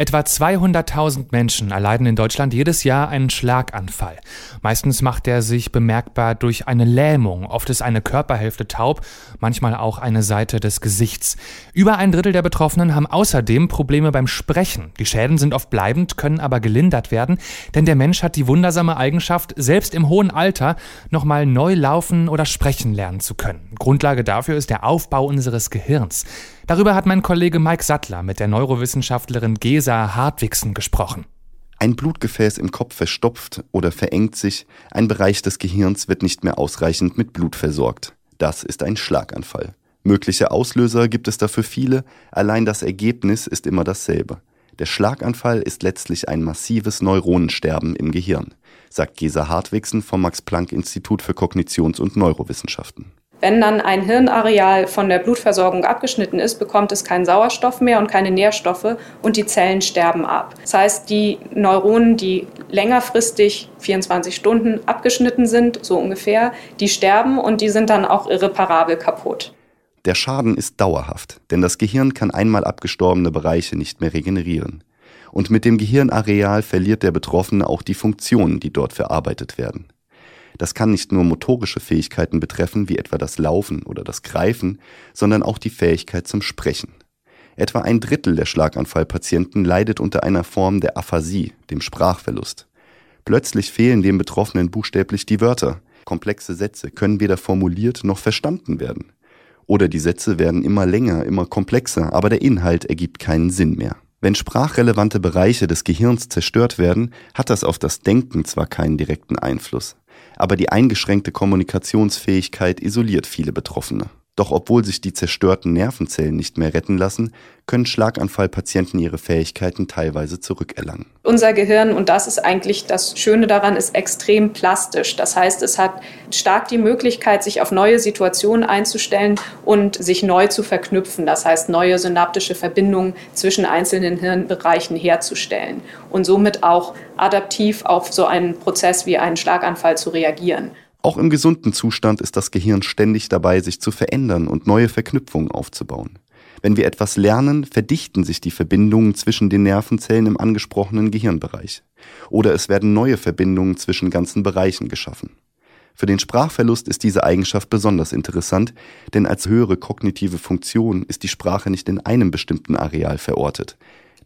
Etwa 200.000 Menschen erleiden in Deutschland jedes Jahr einen Schlaganfall. Meistens macht er sich bemerkbar durch eine Lähmung. Oft ist eine Körperhälfte taub, manchmal auch eine Seite des Gesichts. Über ein Drittel der Betroffenen haben außerdem Probleme beim Sprechen. Die Schäden sind oft bleibend, können aber gelindert werden, denn der Mensch hat die wundersame Eigenschaft, selbst im hohen Alter nochmal neu laufen oder sprechen lernen zu können. Grundlage dafür ist der Aufbau unseres Gehirns. Darüber hat mein Kollege Mike Sattler mit der Neurowissenschaftlerin Gesa Hartwigsen gesprochen. Ein Blutgefäß im Kopf verstopft oder verengt sich, ein Bereich des Gehirns wird nicht mehr ausreichend mit Blut versorgt. Das ist ein Schlaganfall. Mögliche Auslöser gibt es dafür viele, allein das Ergebnis ist immer dasselbe. Der Schlaganfall ist letztlich ein massives Neuronensterben im Gehirn, sagt Gesa Hartwigsen vom Max Planck Institut für Kognitions- und Neurowissenschaften. Wenn dann ein Hirnareal von der Blutversorgung abgeschnitten ist, bekommt es keinen Sauerstoff mehr und keine Nährstoffe und die Zellen sterben ab. Das heißt, die Neuronen, die längerfristig 24 Stunden abgeschnitten sind, so ungefähr, die sterben und die sind dann auch irreparabel kaputt. Der Schaden ist dauerhaft, denn das Gehirn kann einmal abgestorbene Bereiche nicht mehr regenerieren. Und mit dem Gehirnareal verliert der Betroffene auch die Funktionen, die dort verarbeitet werden. Das kann nicht nur motorische Fähigkeiten betreffen, wie etwa das Laufen oder das Greifen, sondern auch die Fähigkeit zum Sprechen. Etwa ein Drittel der Schlaganfallpatienten leidet unter einer Form der Aphasie, dem Sprachverlust. Plötzlich fehlen dem Betroffenen buchstäblich die Wörter. Komplexe Sätze können weder formuliert noch verstanden werden. Oder die Sätze werden immer länger, immer komplexer, aber der Inhalt ergibt keinen Sinn mehr. Wenn sprachrelevante Bereiche des Gehirns zerstört werden, hat das auf das Denken zwar keinen direkten Einfluss, aber die eingeschränkte Kommunikationsfähigkeit isoliert viele Betroffene. Doch obwohl sich die zerstörten Nervenzellen nicht mehr retten lassen, können Schlaganfallpatienten ihre Fähigkeiten teilweise zurückerlangen. Unser Gehirn, und das ist eigentlich das Schöne daran, ist extrem plastisch. Das heißt, es hat stark die Möglichkeit, sich auf neue Situationen einzustellen und sich neu zu verknüpfen. Das heißt, neue synaptische Verbindungen zwischen einzelnen Hirnbereichen herzustellen und somit auch adaptiv auf so einen Prozess wie einen Schlaganfall zu reagieren. Auch im gesunden Zustand ist das Gehirn ständig dabei, sich zu verändern und neue Verknüpfungen aufzubauen. Wenn wir etwas lernen, verdichten sich die Verbindungen zwischen den Nervenzellen im angesprochenen Gehirnbereich. Oder es werden neue Verbindungen zwischen ganzen Bereichen geschaffen. Für den Sprachverlust ist diese Eigenschaft besonders interessant, denn als höhere kognitive Funktion ist die Sprache nicht in einem bestimmten Areal verortet.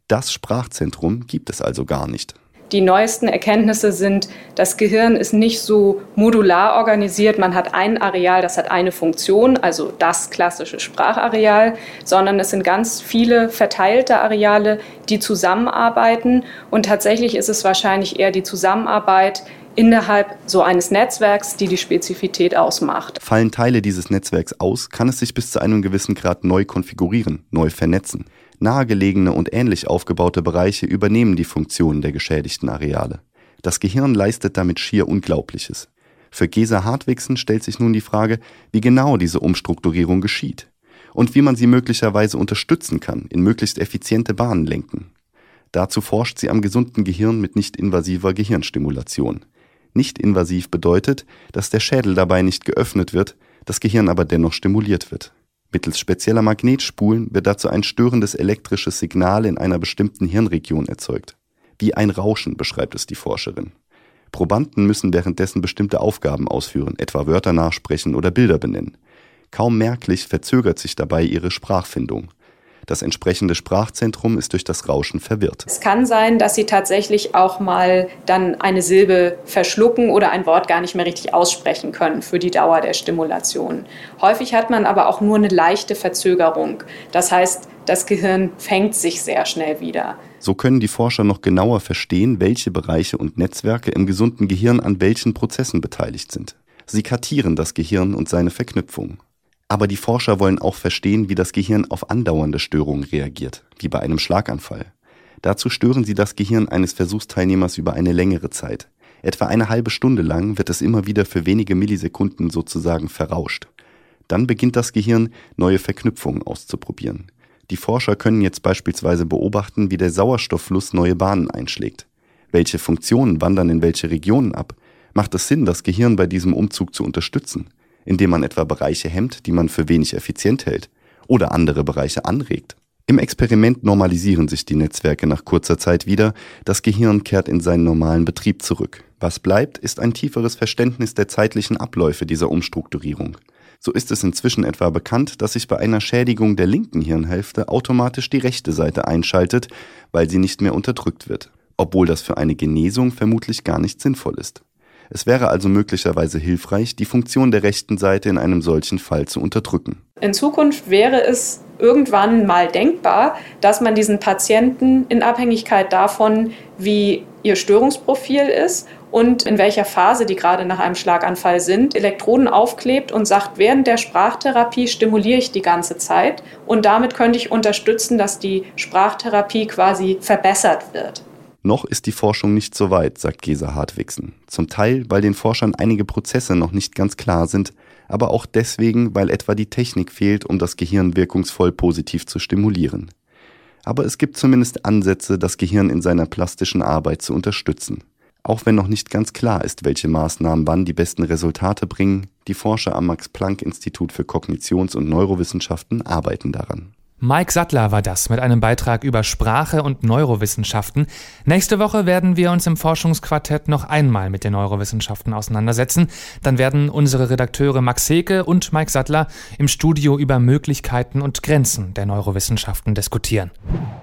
Das Sprachzentrum gibt es also gar nicht. Die neuesten Erkenntnisse sind, das Gehirn ist nicht so modular organisiert. Man hat ein Areal, das hat eine Funktion, also das klassische Sprachareal, sondern es sind ganz viele verteilte Areale, die zusammenarbeiten. Und tatsächlich ist es wahrscheinlich eher die Zusammenarbeit innerhalb so eines Netzwerks, die die Spezifität ausmacht. Fallen Teile dieses Netzwerks aus, kann es sich bis zu einem gewissen Grad neu konfigurieren, neu vernetzen. Nahegelegene und ähnlich aufgebaute Bereiche übernehmen die Funktionen der geschädigten Areale. Das Gehirn leistet damit schier Unglaubliches. Für Gesa Hartwigsen stellt sich nun die Frage, wie genau diese Umstrukturierung geschieht und wie man sie möglicherweise unterstützen kann, in möglichst effiziente Bahnen lenken. Dazu forscht sie am gesunden Gehirn mit nicht-invasiver Gehirnstimulation. Nicht-invasiv bedeutet, dass der Schädel dabei nicht geöffnet wird, das Gehirn aber dennoch stimuliert wird. Mittels spezieller Magnetspulen wird dazu ein störendes elektrisches Signal in einer bestimmten Hirnregion erzeugt. Wie ein Rauschen beschreibt es die Forscherin. Probanden müssen währenddessen bestimmte Aufgaben ausführen, etwa Wörter nachsprechen oder Bilder benennen. Kaum merklich verzögert sich dabei ihre Sprachfindung. Das entsprechende Sprachzentrum ist durch das Rauschen verwirrt. Es kann sein, dass Sie tatsächlich auch mal dann eine Silbe verschlucken oder ein Wort gar nicht mehr richtig aussprechen können für die Dauer der Stimulation. Häufig hat man aber auch nur eine leichte Verzögerung. Das heißt, das Gehirn fängt sich sehr schnell wieder. So können die Forscher noch genauer verstehen, welche Bereiche und Netzwerke im gesunden Gehirn an welchen Prozessen beteiligt sind. Sie kartieren das Gehirn und seine Verknüpfungen. Aber die Forscher wollen auch verstehen, wie das Gehirn auf andauernde Störungen reagiert, wie bei einem Schlaganfall. Dazu stören sie das Gehirn eines Versuchsteilnehmers über eine längere Zeit. Etwa eine halbe Stunde lang wird es immer wieder für wenige Millisekunden sozusagen verrauscht. Dann beginnt das Gehirn, neue Verknüpfungen auszuprobieren. Die Forscher können jetzt beispielsweise beobachten, wie der Sauerstofffluss neue Bahnen einschlägt. Welche Funktionen wandern in welche Regionen ab? Macht es Sinn, das Gehirn bei diesem Umzug zu unterstützen? Indem man etwa Bereiche hemmt, die man für wenig effizient hält? oder andere Bereiche anregt. Im Experiment normalisieren sich die Netzwerke nach kurzer Zeit wieder, das Gehirn kehrt in seinen normalen Betrieb zurück. Was bleibt, ist ein tieferes Verständnis der zeitlichen Abläufe dieser Umstrukturierung. So ist es inzwischen etwa bekannt, dass sich bei einer Schädigung der linken Hirnhälfte automatisch die rechte Seite einschaltet, weil sie nicht mehr unterdrückt wird, obwohl das für eine Genesung vermutlich gar nicht sinnvoll ist. Es wäre also möglicherweise hilfreich, die Funktion der rechten Seite in einem solchen Fall zu unterdrücken. In Zukunft wäre es irgendwann mal denkbar, dass man diesen Patienten in Abhängigkeit davon, wie ihr Störungsprofil ist und in welcher Phase die gerade nach einem Schlaganfall sind, Elektroden aufklebt und sagt, während der Sprachtherapie stimuliere ich die ganze Zeit und damit könnte ich unterstützen, dass die Sprachtherapie quasi verbessert wird. Noch ist die Forschung nicht so weit, sagt Gesa Hartwigsen. Zum Teil, weil den Forschern einige Prozesse noch nicht ganz klar sind, aber auch deswegen, weil etwa die Technik fehlt, um das Gehirn wirkungsvoll positiv zu stimulieren. Aber es gibt zumindest Ansätze, das Gehirn in seiner plastischen Arbeit zu unterstützen. Auch wenn noch nicht ganz klar ist, welche Maßnahmen wann die besten Resultate bringen, die Forscher am Max Planck Institut für Kognitions- und Neurowissenschaften arbeiten daran. Mike Sattler war das mit einem Beitrag über Sprache und Neurowissenschaften. Nächste Woche werden wir uns im Forschungsquartett noch einmal mit den Neurowissenschaften auseinandersetzen. Dann werden unsere Redakteure Max Heke und Mike Sattler im Studio über Möglichkeiten und Grenzen der Neurowissenschaften diskutieren.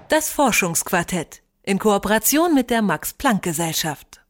Das Forschungsquartett in Kooperation mit der Max Planck Gesellschaft.